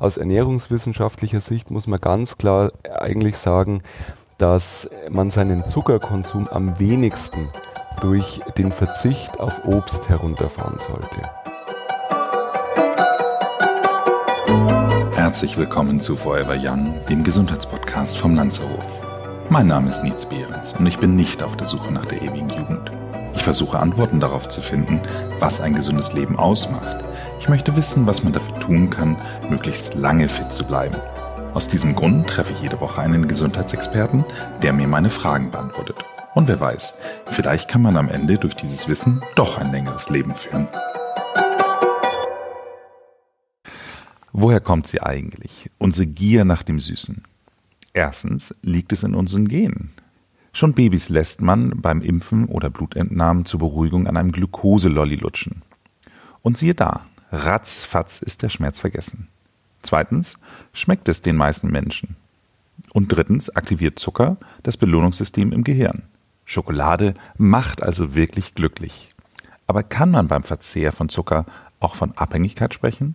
aus ernährungswissenschaftlicher Sicht muss man ganz klar eigentlich sagen, dass man seinen Zuckerkonsum am wenigsten durch den Verzicht auf Obst herunterfahren sollte. Herzlich willkommen zu Forever Young, dem Gesundheitspodcast vom Lanzerhof. Mein Name ist Nietz Behrens und ich bin nicht auf der Suche nach der ewigen Jugend. Ich versuche Antworten darauf zu finden, was ein gesundes Leben ausmacht. Ich möchte wissen, was man dafür tun kann, möglichst lange fit zu bleiben. Aus diesem Grund treffe ich jede Woche einen Gesundheitsexperten, der mir meine Fragen beantwortet. Und wer weiß, vielleicht kann man am Ende durch dieses Wissen doch ein längeres Leben führen. Woher kommt sie eigentlich? Unsere Gier nach dem Süßen. Erstens liegt es in unseren Genen. Schon Babys lässt man beim Impfen oder Blutentnahmen zur Beruhigung an einem Glukoselolli lutschen. Und siehe da, ratzfatz ist der Schmerz vergessen. Zweitens schmeckt es den meisten Menschen. Und drittens aktiviert Zucker das Belohnungssystem im Gehirn. Schokolade macht also wirklich glücklich. Aber kann man beim Verzehr von Zucker auch von Abhängigkeit sprechen?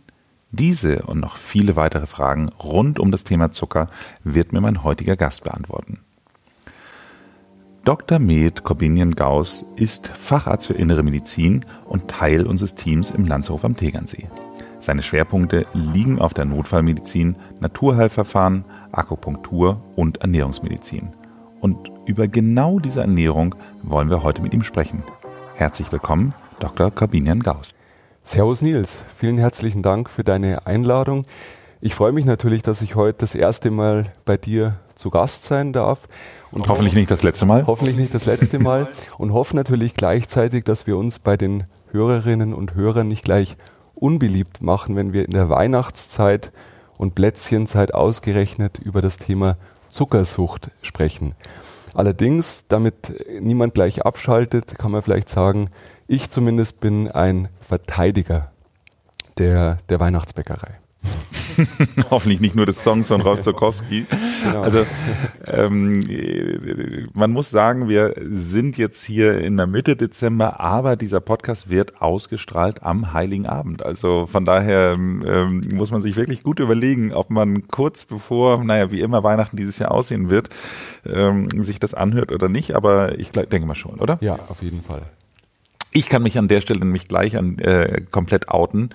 Diese und noch viele weitere Fragen rund um das Thema Zucker wird mir mein heutiger Gast beantworten. Dr. Med Corbinian-Gauss ist Facharzt für Innere Medizin und Teil unseres Teams im Landshof am Tegernsee. Seine Schwerpunkte liegen auf der Notfallmedizin, Naturheilverfahren, Akupunktur und Ernährungsmedizin. Und über genau diese Ernährung wollen wir heute mit ihm sprechen. Herzlich willkommen, Dr. Corbinian-Gauss. Servus Nils, vielen herzlichen Dank für deine Einladung. Ich freue mich natürlich, dass ich heute das erste Mal bei dir zu Gast sein darf. Und hoffentlich hoff, nicht das letzte Mal. Hoffentlich nicht das letzte Mal. und hoffe natürlich gleichzeitig, dass wir uns bei den Hörerinnen und Hörern nicht gleich unbeliebt machen, wenn wir in der Weihnachtszeit und Plätzchenzeit ausgerechnet über das Thema Zuckersucht sprechen. Allerdings, damit niemand gleich abschaltet, kann man vielleicht sagen, ich zumindest bin ein Verteidiger der, der Weihnachtsbäckerei. Hoffentlich nicht nur des Songs von Rolf Zukowski. Genau. Also ähm, man muss sagen, wir sind jetzt hier in der Mitte Dezember, aber dieser Podcast wird ausgestrahlt am Heiligen Abend. Also von daher ähm, muss man sich wirklich gut überlegen, ob man kurz bevor, naja, wie immer Weihnachten dieses Jahr aussehen wird, ähm, sich das anhört oder nicht. Aber ich denke mal schon, oder? Ja, auf jeden Fall. Ich kann mich an der Stelle nämlich gleich an, äh, komplett outen.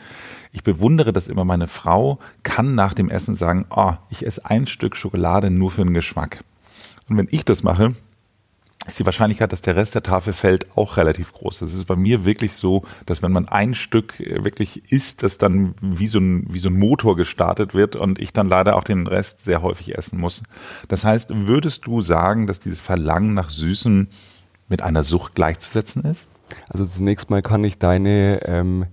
Ich bewundere das immer. Meine Frau kann nach dem Essen sagen, oh, ich esse ein Stück Schokolade nur für den Geschmack. Und wenn ich das mache, ist die Wahrscheinlichkeit, dass der Rest der Tafel fällt, auch relativ groß. Das ist bei mir wirklich so, dass wenn man ein Stück äh, wirklich isst, das dann wie so ein, wie so ein Motor gestartet wird und ich dann leider auch den Rest sehr häufig essen muss. Das heißt, würdest du sagen, dass dieses Verlangen nach Süßen mit einer Sucht gleichzusetzen ist? Also zunächst mal kann ich deine ähm,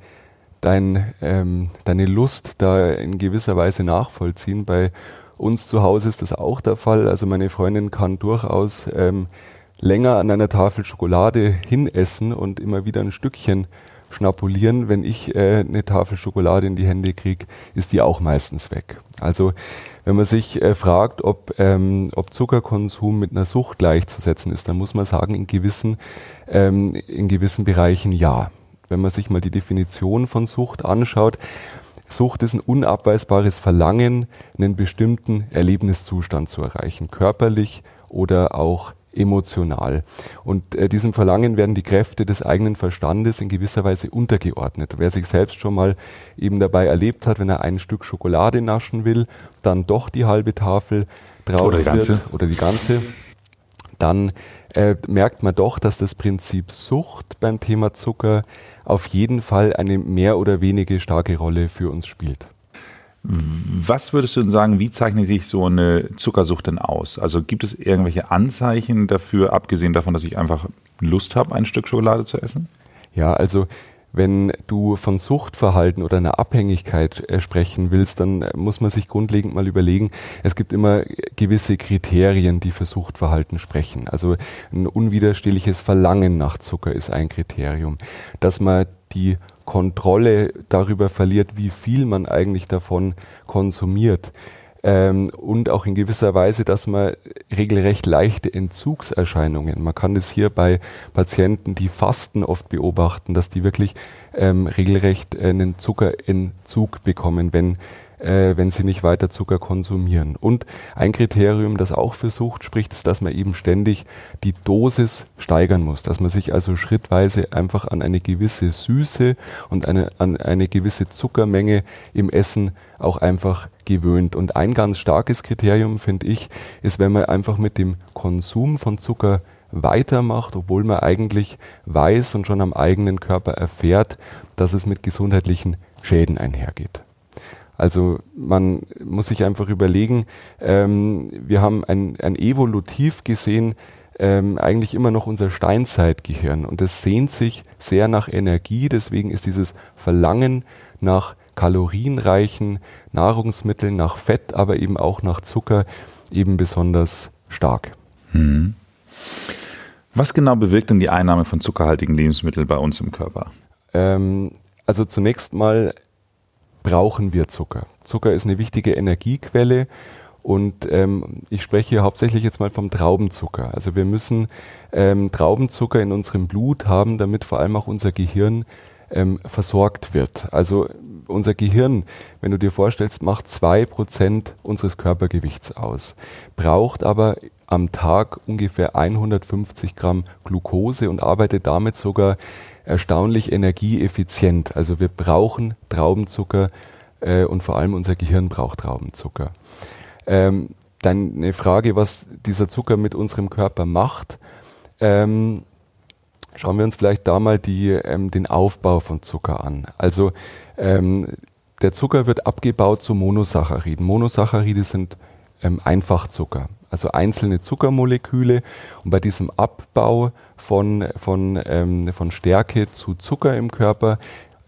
dein, ähm, deine Lust da in gewisser Weise nachvollziehen. Bei uns zu Hause ist das auch der Fall. Also meine Freundin kann durchaus ähm, länger an einer Tafel Schokolade hinessen und immer wieder ein Stückchen schnapulieren. Wenn ich äh, eine Tafel Schokolade in die Hände kriege, ist die auch meistens weg. Also wenn man sich äh, fragt, ob, ähm, ob Zuckerkonsum mit einer Sucht gleichzusetzen ist, dann muss man sagen, in gewissen, ähm, in gewissen Bereichen ja wenn man sich mal die Definition von Sucht anschaut, Sucht ist ein unabweisbares Verlangen, einen bestimmten Erlebniszustand zu erreichen, körperlich oder auch emotional. Und äh, diesem Verlangen werden die Kräfte des eigenen Verstandes in gewisser Weise untergeordnet. Wer sich selbst schon mal eben dabei erlebt hat, wenn er ein Stück Schokolade naschen will, dann doch die halbe Tafel draus oder die ganze, wird, oder die ganze dann äh, merkt man doch, dass das Prinzip Sucht beim Thema Zucker auf jeden Fall eine mehr oder weniger starke Rolle für uns spielt. Was würdest du denn sagen, wie zeichnet sich so eine Zuckersucht denn aus? Also gibt es irgendwelche Anzeichen dafür, abgesehen davon, dass ich einfach Lust habe, ein Stück Schokolade zu essen? Ja, also wenn du von Suchtverhalten oder einer Abhängigkeit äh, sprechen willst, dann äh, muss man sich grundlegend mal überlegen, es gibt immer gewisse Kriterien, die für Suchtverhalten sprechen. Also ein unwiderstehliches Verlangen nach Zucker ist ein Kriterium. Dass man die Kontrolle darüber verliert, wie viel man eigentlich davon konsumiert. Ähm, und auch in gewisser Weise, dass man regelrecht leichte Entzugserscheinungen, man kann es hier bei Patienten, die fasten, oft beobachten, dass die wirklich ähm, regelrecht einen Zuckerentzug bekommen, wenn äh, wenn sie nicht weiter Zucker konsumieren. Und ein Kriterium, das auch für Sucht spricht, ist, dass man eben ständig die Dosis steigern muss, dass man sich also schrittweise einfach an eine gewisse Süße und eine, an eine gewisse Zuckermenge im Essen auch einfach gewöhnt. Und ein ganz starkes Kriterium, finde ich, ist, wenn man einfach mit dem Konsum von Zucker weitermacht, obwohl man eigentlich weiß und schon am eigenen Körper erfährt, dass es mit gesundheitlichen Schäden einhergeht. Also man muss sich einfach überlegen, ähm, wir haben ein, ein evolutiv gesehen ähm, eigentlich immer noch unser Steinzeitgehirn und es sehnt sich sehr nach Energie, deswegen ist dieses Verlangen nach kalorienreichen Nahrungsmitteln, nach Fett, aber eben auch nach Zucker eben besonders stark. Hm. Was genau bewirkt denn die Einnahme von zuckerhaltigen Lebensmitteln bei uns im Körper? Ähm, also zunächst mal brauchen wir Zucker. Zucker ist eine wichtige Energiequelle und ähm, ich spreche hier hauptsächlich jetzt mal vom Traubenzucker. Also wir müssen ähm, Traubenzucker in unserem Blut haben, damit vor allem auch unser Gehirn ähm, versorgt wird. Also unser Gehirn, wenn du dir vorstellst, macht zwei Prozent unseres Körpergewichts aus, braucht aber am Tag ungefähr 150 Gramm Glucose und arbeitet damit sogar erstaunlich energieeffizient. Also wir brauchen Traubenzucker äh, und vor allem unser Gehirn braucht Traubenzucker. Ähm, dann eine Frage, was dieser Zucker mit unserem Körper macht. Ähm, schauen wir uns vielleicht da mal die, ähm, den Aufbau von Zucker an. Also ähm, der Zucker wird abgebaut zu Monosacchariden. Monosaccharide sind ähm, Einfachzucker also einzelne Zuckermoleküle. Und bei diesem Abbau von, von, ähm, von Stärke zu Zucker im Körper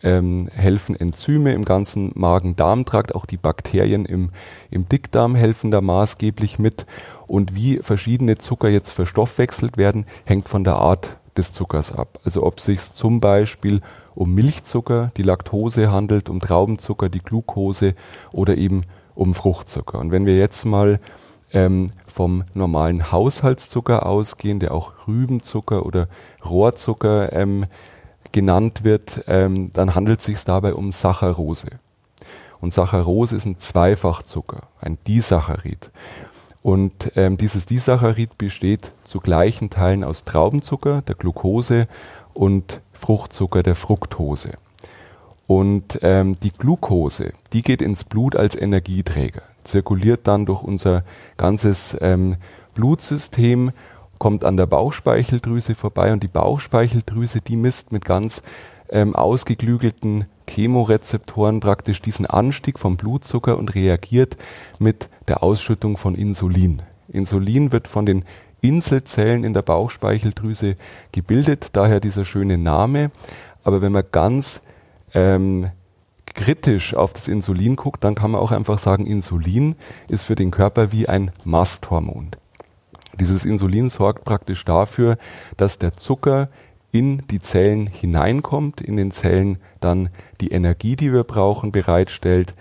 ähm, helfen Enzyme im ganzen Magen-Darm-Trakt, auch die Bakterien im, im Dickdarm helfen da maßgeblich mit. Und wie verschiedene Zucker jetzt verstoffwechselt werden, hängt von der Art des Zuckers ab. Also ob es sich zum Beispiel um Milchzucker, die Laktose handelt, um Traubenzucker, die Glucose oder eben um Fruchtzucker. Und wenn wir jetzt mal ähm, vom normalen Haushaltszucker ausgehen, der auch Rübenzucker oder Rohrzucker ähm, genannt wird, ähm, dann handelt es sich dabei um Saccharose. Und Saccharose ist ein Zweifachzucker, ein Disaccharid. Und ähm, dieses Disaccharid besteht zu gleichen Teilen aus Traubenzucker, der Glucose, und Fruchtzucker, der Fructose. Und ähm, die Glucose, die geht ins Blut als Energieträger zirkuliert dann durch unser ganzes ähm, Blutsystem, kommt an der Bauchspeicheldrüse vorbei und die Bauchspeicheldrüse, die misst mit ganz ähm, ausgeklügelten Chemorezeptoren praktisch diesen Anstieg vom Blutzucker und reagiert mit der Ausschüttung von Insulin. Insulin wird von den Inselzellen in der Bauchspeicheldrüse gebildet, daher dieser schöne Name. Aber wenn man ganz ähm, kritisch auf das Insulin guckt, dann kann man auch einfach sagen, Insulin ist für den Körper wie ein Masthormon. Dieses Insulin sorgt praktisch dafür, dass der Zucker in die Zellen hineinkommt, in den Zellen dann die Energie, die wir brauchen, bereitstellt.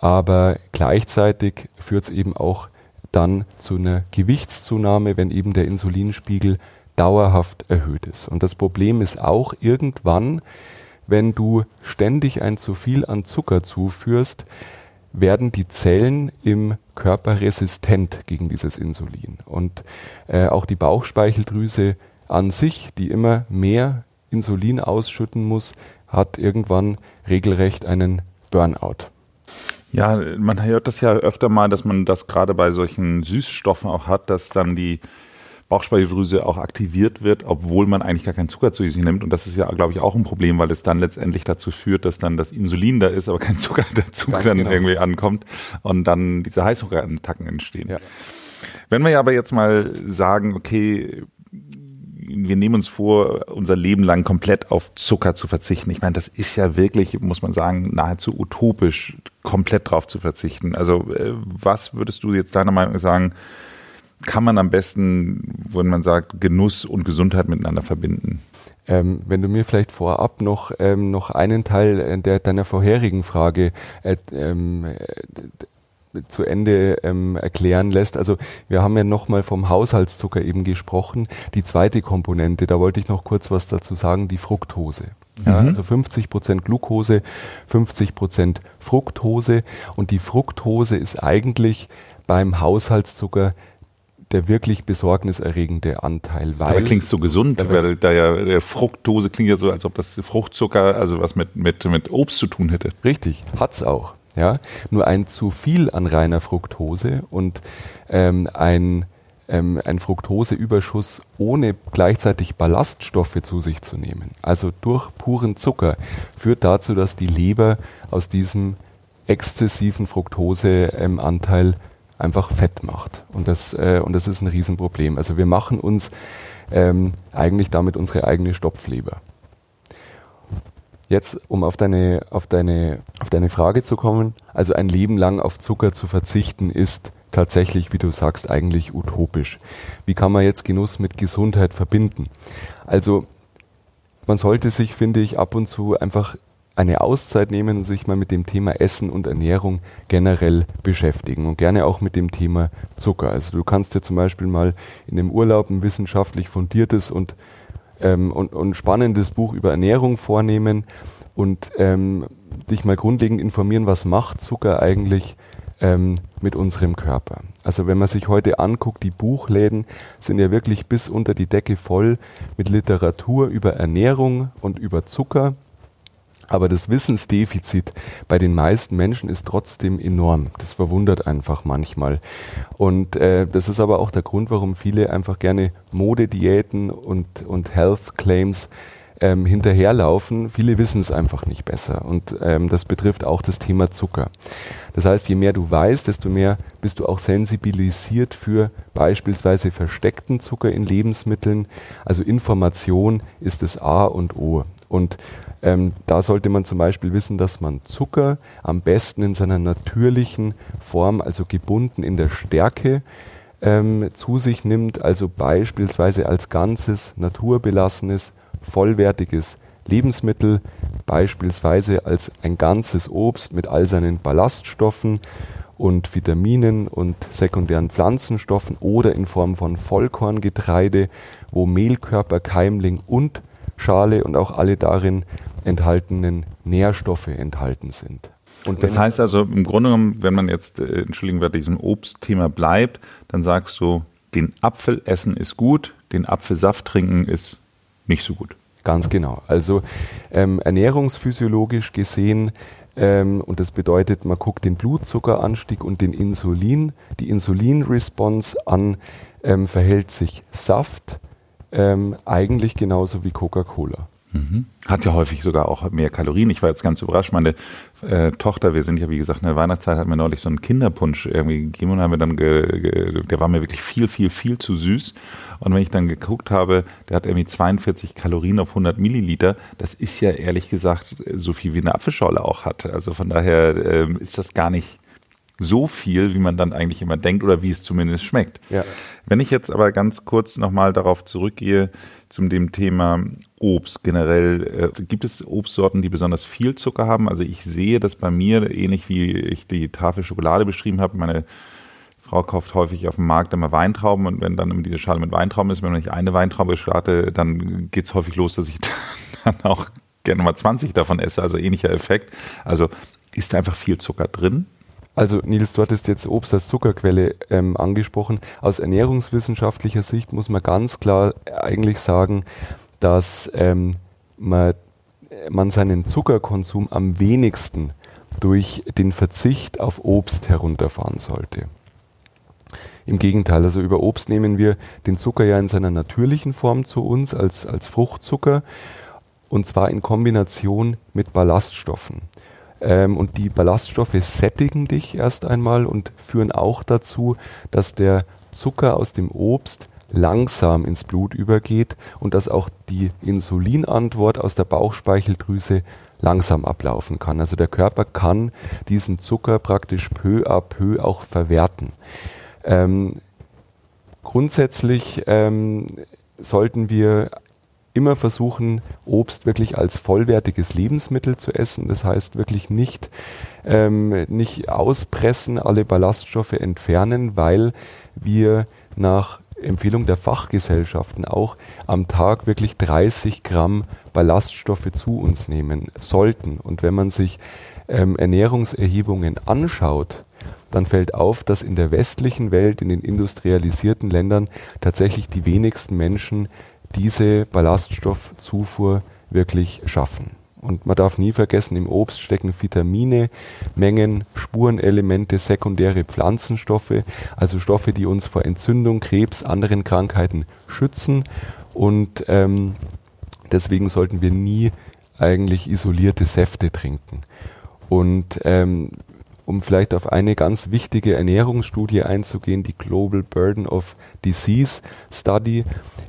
Aber gleichzeitig führt es eben auch dann zu einer Gewichtszunahme, wenn eben der Insulinspiegel dauerhaft erhöht ist. Und das Problem ist auch irgendwann, wenn du ständig ein zu viel an Zucker zuführst, werden die Zellen im Körper resistent gegen dieses Insulin. Und äh, auch die Bauchspeicheldrüse an sich, die immer mehr Insulin ausschütten muss, hat irgendwann regelrecht einen Burnout. Ja, man hört das ja öfter mal, dass man das gerade bei solchen Süßstoffen auch hat, dass dann die Bauchspeicheldrüse auch aktiviert wird, obwohl man eigentlich gar keinen Zucker zu sich nimmt. Und das ist ja, glaube ich, auch ein Problem, weil es dann letztendlich dazu führt, dass dann das Insulin da ist, aber kein Zucker dazu Ganz dann genau. irgendwie ankommt und dann diese Heißhungerattacken entstehen. Ja. Wenn wir aber jetzt mal sagen, okay, wir nehmen uns vor, unser Leben lang komplett auf Zucker zu verzichten. Ich meine, das ist ja wirklich, muss man sagen, nahezu utopisch, komplett drauf zu verzichten. Also äh, was würdest du jetzt deiner Meinung nach sagen, kann man am besten, wenn man sagt, Genuss und Gesundheit miteinander verbinden? Ähm, wenn du mir vielleicht vorab noch, ähm, noch einen Teil äh, der, deiner vorherigen Frage äh, ähm, äh, zu Ende ähm, erklären lässt. Also wir haben ja nochmal vom Haushaltszucker eben gesprochen. Die zweite Komponente, da wollte ich noch kurz was dazu sagen, die Fructose. Ja, mhm. Also 50 Prozent Glucose, 50 Prozent Fructose. Und die Fructose ist eigentlich beim Haushaltszucker der wirklich besorgniserregende Anteil. Weil Aber klingt so gesund, weil da ja der Fructose klingt ja so, als ob das Fruchtzucker also was mit, mit, mit Obst zu tun hätte. Richtig, hat's auch. Ja, nur ein zu viel an reiner Fructose und ähm, ein ähm, ein Fructoseüberschuss ohne gleichzeitig Ballaststoffe zu sich zu nehmen, also durch puren Zucker, führt dazu, dass die Leber aus diesem exzessiven Fructoseanteil ähm, einfach Fett macht. Und das, äh, und das ist ein Riesenproblem. Also wir machen uns ähm, eigentlich damit unsere eigene Stopfleber. Jetzt, um auf deine, auf, deine, auf deine Frage zu kommen, also ein Leben lang auf Zucker zu verzichten, ist tatsächlich, wie du sagst, eigentlich utopisch. Wie kann man jetzt Genuss mit Gesundheit verbinden? Also man sollte sich, finde ich, ab und zu einfach eine Auszeit nehmen und sich mal mit dem Thema Essen und Ernährung generell beschäftigen und gerne auch mit dem Thema Zucker. Also du kannst dir zum Beispiel mal in dem Urlaub ein wissenschaftlich fundiertes und, ähm, und, und spannendes Buch über Ernährung vornehmen und ähm, dich mal grundlegend informieren, was macht Zucker eigentlich ähm, mit unserem Körper. Also wenn man sich heute anguckt, die Buchläden sind ja wirklich bis unter die Decke voll mit Literatur über Ernährung und über Zucker. Aber das Wissensdefizit bei den meisten Menschen ist trotzdem enorm. Das verwundert einfach manchmal. Und äh, das ist aber auch der Grund, warum viele einfach gerne Modediäten und, und Health Claims ähm, hinterherlaufen. Viele wissen es einfach nicht besser. Und ähm, das betrifft auch das Thema Zucker. Das heißt, je mehr du weißt, desto mehr bist du auch sensibilisiert für beispielsweise versteckten Zucker in Lebensmitteln. Also Information ist das A und O. Und ähm, da sollte man zum Beispiel wissen, dass man Zucker am besten in seiner natürlichen Form, also gebunden in der Stärke, ähm, zu sich nimmt, also beispielsweise als ganzes, naturbelassenes vollwertiges Lebensmittel, beispielsweise als ein ganzes Obst mit all seinen Ballaststoffen und Vitaminen und sekundären Pflanzenstoffen oder in Form von Vollkorngetreide, wo Mehlkörper, Keimling und Schale und auch alle darin enthaltenen Nährstoffe enthalten sind. Und das heißt also im Grunde genommen, wenn man jetzt, äh, entschuldigen bei diesem Obstthema bleibt, dann sagst du, den Apfel essen ist gut, den Apfelsaft trinken ist nicht so gut. Ganz genau. Also ähm, ernährungsphysiologisch gesehen, ähm, und das bedeutet, man guckt den Blutzuckeranstieg und den Insulin, die Insulinresponse an, ähm, verhält sich Saft ähm, eigentlich genauso wie Coca-Cola. Mhm. Hat ja häufig sogar auch mehr Kalorien. Ich war jetzt ganz überrascht. Meine äh, Tochter, wir sind ja wie gesagt in der Weihnachtszeit, hat mir neulich so einen Kinderpunsch irgendwie gegeben und haben wir dann, der war mir wirklich viel, viel, viel zu süß. Und wenn ich dann geguckt habe, der hat irgendwie 42 Kalorien auf 100 Milliliter. Das ist ja ehrlich gesagt so viel wie eine Apfelschorle auch hat. Also von daher äh, ist das gar nicht so viel, wie man dann eigentlich immer denkt oder wie es zumindest schmeckt. Ja. Wenn ich jetzt aber ganz kurz nochmal darauf zurückgehe, zum dem Thema Obst generell. Äh, gibt es Obstsorten, die besonders viel Zucker haben? Also ich sehe das bei mir, ähnlich wie ich die Tafel Schokolade beschrieben habe. Meine Frau kauft häufig auf dem Markt immer Weintrauben und wenn dann diese Schale mit Weintrauben ist, wenn ich eine Weintraube starte, dann geht es häufig los, dass ich dann auch gerne mal 20 davon esse, also ähnlicher Effekt. Also ist da einfach viel Zucker drin? Also Nils, du hattest jetzt Obst als Zuckerquelle ähm, angesprochen. Aus ernährungswissenschaftlicher Sicht muss man ganz klar eigentlich sagen, dass ähm, man, man seinen Zuckerkonsum am wenigsten durch den Verzicht auf Obst herunterfahren sollte. Im Gegenteil, also über Obst nehmen wir den Zucker ja in seiner natürlichen Form zu uns als, als Fruchtzucker und zwar in Kombination mit Ballaststoffen. Ähm, und die Ballaststoffe sättigen dich erst einmal und führen auch dazu, dass der Zucker aus dem Obst langsam ins Blut übergeht und dass auch die Insulinantwort aus der Bauchspeicheldrüse langsam ablaufen kann. Also der Körper kann diesen Zucker praktisch peu à peu auch verwerten. Ähm, grundsätzlich ähm, sollten wir immer versuchen, Obst wirklich als vollwertiges Lebensmittel zu essen. Das heißt wirklich nicht, ähm, nicht auspressen, alle Ballaststoffe entfernen, weil wir nach Empfehlung der Fachgesellschaften auch am Tag wirklich 30 Gramm Ballaststoffe zu uns nehmen sollten. Und wenn man sich ähm, Ernährungserhebungen anschaut, dann fällt auf, dass in der westlichen Welt, in den industrialisierten Ländern tatsächlich die wenigsten Menschen diese Ballaststoffzufuhr wirklich schaffen. Und man darf nie vergessen, im Obst stecken Vitamine, Mengen, Spurenelemente, sekundäre Pflanzenstoffe, also Stoffe, die uns vor Entzündung, Krebs, anderen Krankheiten schützen. Und ähm, deswegen sollten wir nie eigentlich isolierte Säfte trinken. Und ähm, um vielleicht auf eine ganz wichtige Ernährungsstudie einzugehen, die Global Burden of Disease Study,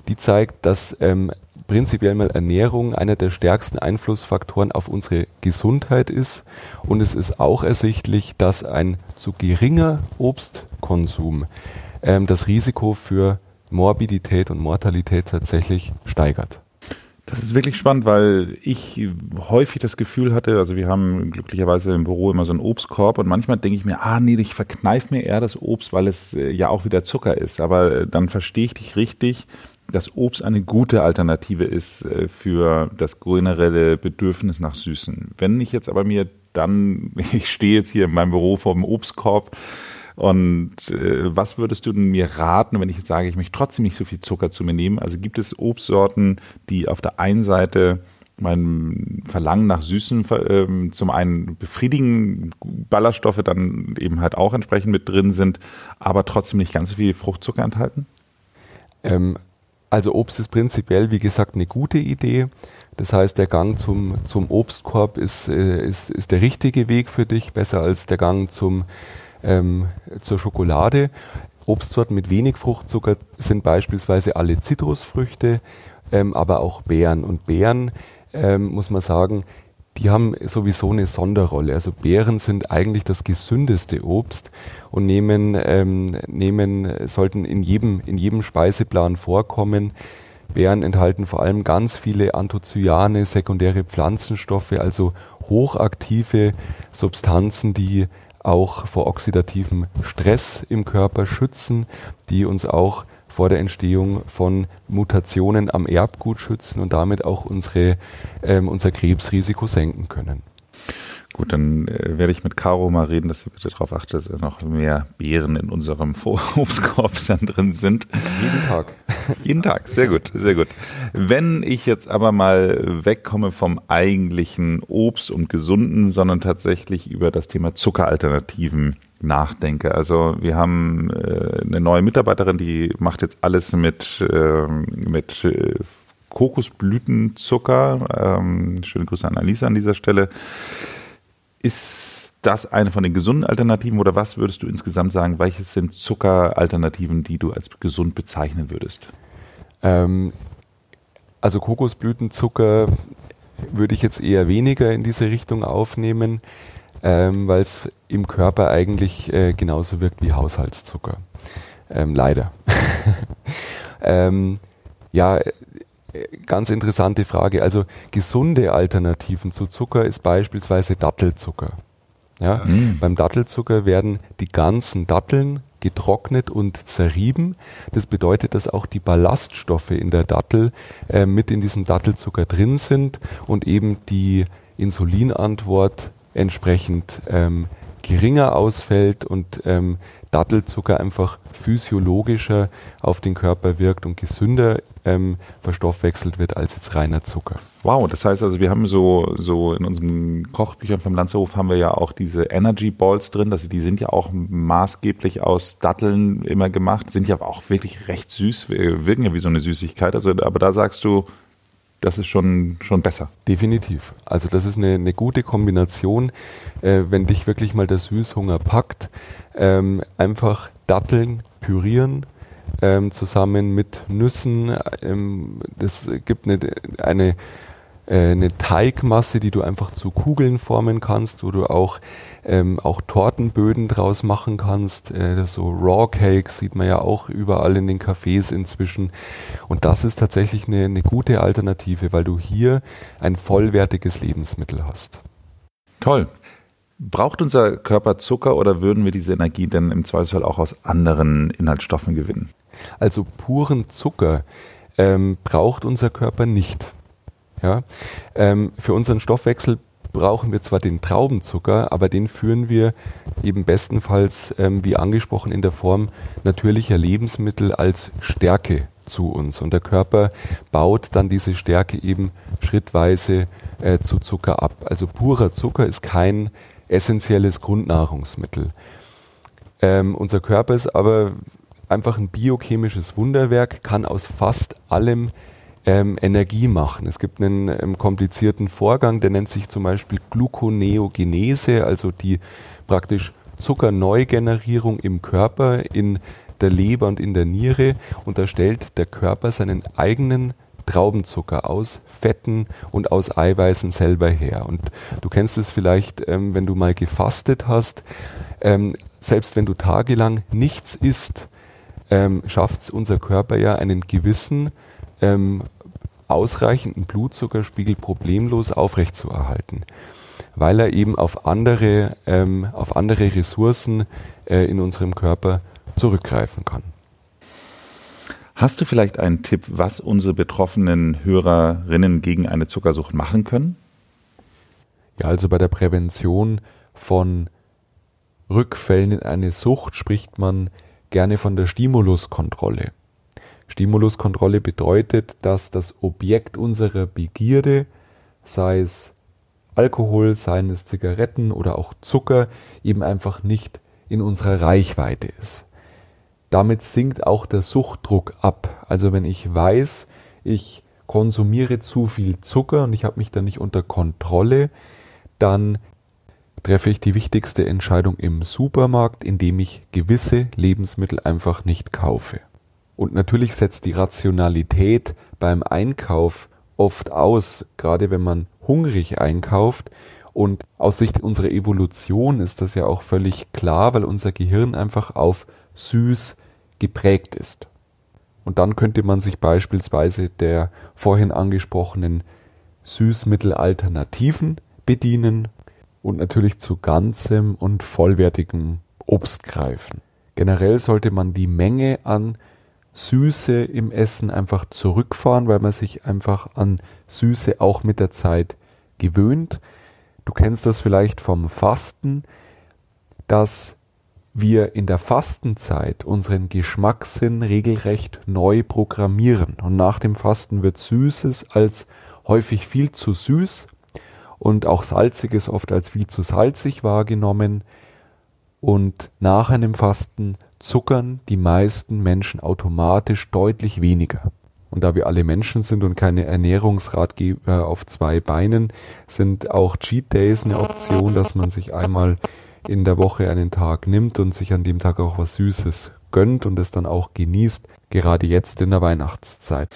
die zeigt, dass ähm, prinzipiell mal Ernährung einer der stärksten Einflussfaktoren auf unsere Gesundheit ist. Und es ist auch ersichtlich, dass ein zu geringer Obstkonsum ähm, das Risiko für Morbidität und Mortalität tatsächlich steigert. Das ist wirklich spannend, weil ich häufig das Gefühl hatte, also wir haben glücklicherweise im Büro immer so einen Obstkorb und manchmal denke ich mir, ah nee, ich verkneif mir eher das Obst, weil es äh, ja auch wieder Zucker ist. Aber äh, dann verstehe ich dich richtig, dass Obst eine gute Alternative ist äh, für das generelle Bedürfnis nach Süßen. Wenn ich jetzt aber mir dann, ich stehe jetzt hier in meinem Büro vor dem Obstkorb und äh, was würdest du mir raten, wenn ich jetzt sage, ich möchte trotzdem nicht so viel Zucker zu mir nehmen? Also gibt es Obstsorten, die auf der einen Seite mein Verlangen nach Süßen äh, zum einen befriedigen, Ballaststoffe dann eben halt auch entsprechend mit drin sind, aber trotzdem nicht ganz so viel Fruchtzucker enthalten? Ähm, also Obst ist prinzipiell, wie gesagt, eine gute Idee. Das heißt, der Gang zum, zum Obstkorb ist, äh, ist, ist der richtige Weg für dich, besser als der Gang zum, ähm, zur Schokolade. Obstsorten mit wenig Fruchtzucker sind beispielsweise alle Zitrusfrüchte, ähm, aber auch Beeren. Und Beeren, ähm, muss man sagen, die haben sowieso eine Sonderrolle. Also Beeren sind eigentlich das gesündeste Obst und nehmen, ähm, nehmen, sollten in jedem, in jedem Speiseplan vorkommen. Beeren enthalten vor allem ganz viele Anthocyane, sekundäre Pflanzenstoffe, also hochaktive Substanzen, die auch vor oxidativem Stress im Körper schützen, die uns auch vor der Entstehung von Mutationen am Erbgut schützen und damit auch unsere, ähm, unser Krebsrisiko senken können. Gut, dann äh, werde ich mit Caro mal reden, dass sie bitte darauf achtet, dass noch mehr Beeren in unserem Obstkorb dann drin sind. Jeden Tag. Jeden Tag, sehr gut, sehr gut. Wenn ich jetzt aber mal wegkomme vom eigentlichen Obst und Gesunden, sondern tatsächlich über das Thema Zuckeralternativen nachdenke. Also wir haben äh, eine neue Mitarbeiterin, die macht jetzt alles mit, äh, mit Kokosblütenzucker. Ähm, schöne Grüße an Alisa an dieser Stelle. Ist das eine von den gesunden Alternativen oder was würdest du insgesamt sagen? Welches sind Zuckeralternativen, die du als gesund bezeichnen würdest? Ähm, also Kokosblütenzucker würde ich jetzt eher weniger in diese Richtung aufnehmen ähm, weil es im Körper eigentlich äh, genauso wirkt wie Haushaltszucker. Ähm, leider. ähm, ja, ganz interessante Frage. Also gesunde Alternativen zu Zucker ist beispielsweise Dattelzucker. Ja, mhm. Beim Dattelzucker werden die ganzen Datteln getrocknet und zerrieben. Das bedeutet, dass auch die Ballaststoffe in der Dattel äh, mit in diesem Dattelzucker drin sind und eben die Insulinantwort entsprechend ähm, geringer ausfällt und ähm, Dattelzucker einfach physiologischer auf den Körper wirkt und gesünder ähm, verstoffwechselt wird als jetzt reiner Zucker. Wow, das heißt also, wir haben so, so in unseren Kochbüchern vom Lanzerhof haben wir ja auch diese Energy Balls drin, dass die sind ja auch maßgeblich aus Datteln immer gemacht, sind ja auch wirklich recht süß, wirken ja wie so eine Süßigkeit. Also, aber da sagst du, das ist schon, schon besser. Definitiv. Also das ist eine, eine gute Kombination, äh, wenn dich wirklich mal der Süßhunger packt. Ähm, einfach Datteln pürieren ähm, zusammen mit Nüssen. Ähm, das gibt eine, eine äh, eine Teigmasse, die du einfach zu Kugeln formen kannst, wo du auch, ähm, auch Tortenböden draus machen kannst. Äh, so Raw Cakes sieht man ja auch überall in den Cafés inzwischen. Und das ist tatsächlich eine, eine gute Alternative, weil du hier ein vollwertiges Lebensmittel hast. Toll. Braucht unser Körper Zucker oder würden wir diese Energie denn im Zweifelsfall auch aus anderen Inhaltsstoffen gewinnen? Also puren Zucker ähm, braucht unser Körper nicht. Ja? Ähm, für unseren Stoffwechsel brauchen wir zwar den Traubenzucker, aber den führen wir eben bestenfalls, ähm, wie angesprochen, in der Form natürlicher Lebensmittel als Stärke zu uns. Und der Körper baut dann diese Stärke eben schrittweise äh, zu Zucker ab. Also purer Zucker ist kein essentielles Grundnahrungsmittel. Ähm, unser Körper ist aber einfach ein biochemisches Wunderwerk, kann aus fast allem ähm, Energie machen. Es gibt einen ähm, komplizierten Vorgang, der nennt sich zum Beispiel Gluconeogenese, also die praktisch Zuckerneugenerierung im Körper in der Leber und in der Niere und da stellt der Körper seinen eigenen Traubenzucker aus Fetten und aus Eiweißen selber her. Und du kennst es vielleicht, ähm, wenn du mal gefastet hast, ähm, selbst wenn du tagelang nichts isst, ähm, schafft es unser Körper ja einen gewissen ähm, ausreichenden Blutzuckerspiegel problemlos aufrechtzuerhalten, weil er eben auf andere, ähm, auf andere Ressourcen äh, in unserem Körper zurückgreifen kann. Hast du vielleicht einen Tipp, was unsere betroffenen Hörerinnen gegen eine Zuckersucht machen können? Ja, also bei der Prävention von Rückfällen in eine Sucht spricht man gerne von der Stimuluskontrolle. Stimuluskontrolle bedeutet, dass das Objekt unserer Begierde, sei es Alkohol, seien es Zigaretten oder auch Zucker, eben einfach nicht in unserer Reichweite ist damit sinkt auch der Suchtdruck ab. Also wenn ich weiß, ich konsumiere zu viel Zucker und ich habe mich da nicht unter Kontrolle, dann treffe ich die wichtigste Entscheidung im Supermarkt, indem ich gewisse Lebensmittel einfach nicht kaufe. Und natürlich setzt die Rationalität beim Einkauf oft aus, gerade wenn man hungrig einkauft. Und aus Sicht unserer Evolution ist das ja auch völlig klar, weil unser Gehirn einfach auf süß geprägt ist. Und dann könnte man sich beispielsweise der vorhin angesprochenen Süßmittelalternativen bedienen und natürlich zu ganzem und vollwertigem Obst greifen. Generell sollte man die Menge an Süße im Essen einfach zurückfahren, weil man sich einfach an Süße auch mit der Zeit gewöhnt. Du kennst das vielleicht vom Fasten, dass wir in der Fastenzeit unseren Geschmackssinn regelrecht neu programmieren. Und nach dem Fasten wird Süßes als häufig viel zu süß und auch Salziges oft als viel zu salzig wahrgenommen. Und nach einem Fasten zuckern die meisten Menschen automatisch deutlich weniger. Und da wir alle Menschen sind und keine Ernährungsratgeber auf zwei Beinen, sind auch Cheat Days eine Option, dass man sich einmal in der Woche einen Tag nimmt und sich an dem Tag auch was Süßes gönnt und es dann auch genießt, gerade jetzt in der Weihnachtszeit.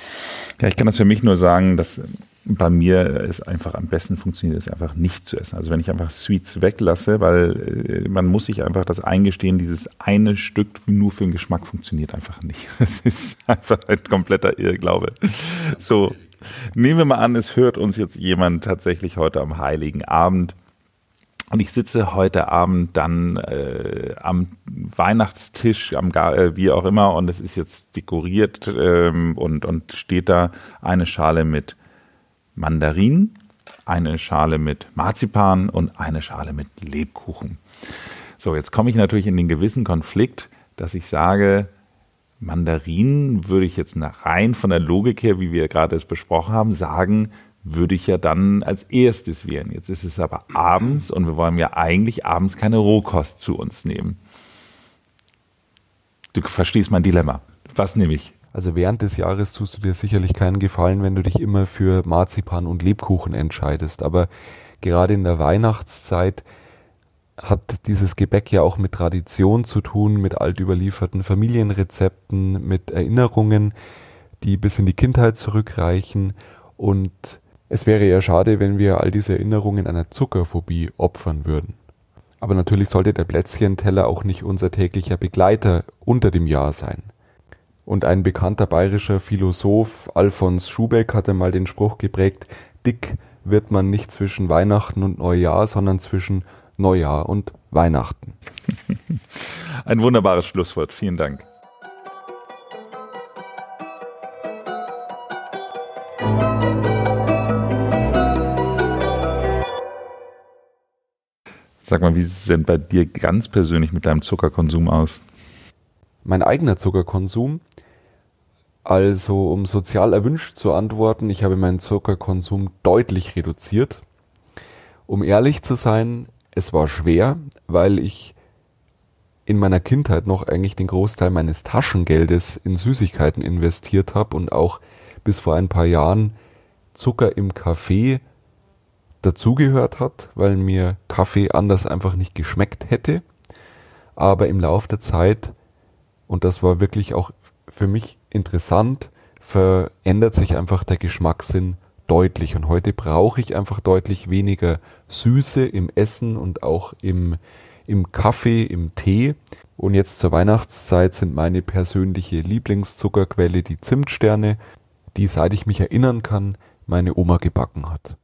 Ja, ich kann das für mich nur sagen, dass bei mir es einfach am besten funktioniert, es einfach nicht zu essen. Also wenn ich einfach Sweets weglasse, weil äh, man muss sich einfach das eingestehen, dieses eine Stück nur für den Geschmack funktioniert einfach nicht. Das ist einfach ein kompletter Irrglaube. So, nehmen wir mal an, es hört uns jetzt jemand tatsächlich heute am Heiligen Abend und ich sitze heute Abend dann äh, am Weihnachtstisch, am äh, wie auch immer, und es ist jetzt dekoriert ähm, und, und steht da eine Schale mit Mandarinen, eine Schale mit Marzipan und eine Schale mit Lebkuchen. So, jetzt komme ich natürlich in den gewissen Konflikt, dass ich sage, Mandarinen würde ich jetzt rein von der Logik her, wie wir gerade es besprochen haben, sagen, würde ich ja dann als erstes wählen. Jetzt ist es aber abends und wir wollen ja eigentlich abends keine Rohkost zu uns nehmen. Du verstehst mein Dilemma. Was nehme ich? Also während des Jahres tust du dir sicherlich keinen Gefallen, wenn du dich immer für Marzipan und Lebkuchen entscheidest. Aber gerade in der Weihnachtszeit hat dieses Gebäck ja auch mit Tradition zu tun, mit altüberlieferten Familienrezepten, mit Erinnerungen, die bis in die Kindheit zurückreichen. Und es wäre ja schade, wenn wir all diese Erinnerungen einer Zuckerphobie opfern würden. Aber natürlich sollte der Plätzchenteller auch nicht unser täglicher Begleiter unter dem Jahr sein. Und ein bekannter bayerischer Philosoph, Alfons Schubeck, hatte mal den Spruch geprägt, dick wird man nicht zwischen Weihnachten und Neujahr, sondern zwischen Neujahr und Weihnachten. Ein wunderbares Schlusswort. Vielen Dank. Sag mal, wie sieht es denn bei dir ganz persönlich mit deinem Zuckerkonsum aus? Mein eigener Zuckerkonsum? Also, um sozial erwünscht zu antworten, ich habe meinen Zuckerkonsum deutlich reduziert. Um ehrlich zu sein, es war schwer, weil ich in meiner Kindheit noch eigentlich den Großteil meines Taschengeldes in Süßigkeiten investiert habe und auch bis vor ein paar Jahren Zucker im Kaffee dazugehört hat, weil mir Kaffee anders einfach nicht geschmeckt hätte. Aber im Laufe der Zeit, und das war wirklich auch für mich interessant, verändert sich einfach der Geschmackssinn deutlich. Und heute brauche ich einfach deutlich weniger Süße im Essen und auch im, im Kaffee, im Tee. Und jetzt zur Weihnachtszeit sind meine persönliche Lieblingszuckerquelle die Zimtsterne, die seit ich mich erinnern kann, meine Oma gebacken hat.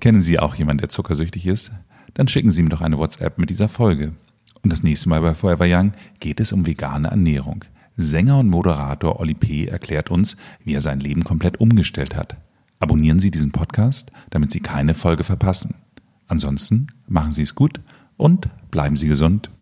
Kennen Sie auch jemanden, der zuckersüchtig ist? Dann schicken Sie ihm doch eine WhatsApp mit dieser Folge. Und das nächste Mal bei Forever Young geht es um vegane Ernährung. Sänger und Moderator Oli P. erklärt uns, wie er sein Leben komplett umgestellt hat. Abonnieren Sie diesen Podcast, damit Sie keine Folge verpassen. Ansonsten machen Sie es gut und bleiben Sie gesund.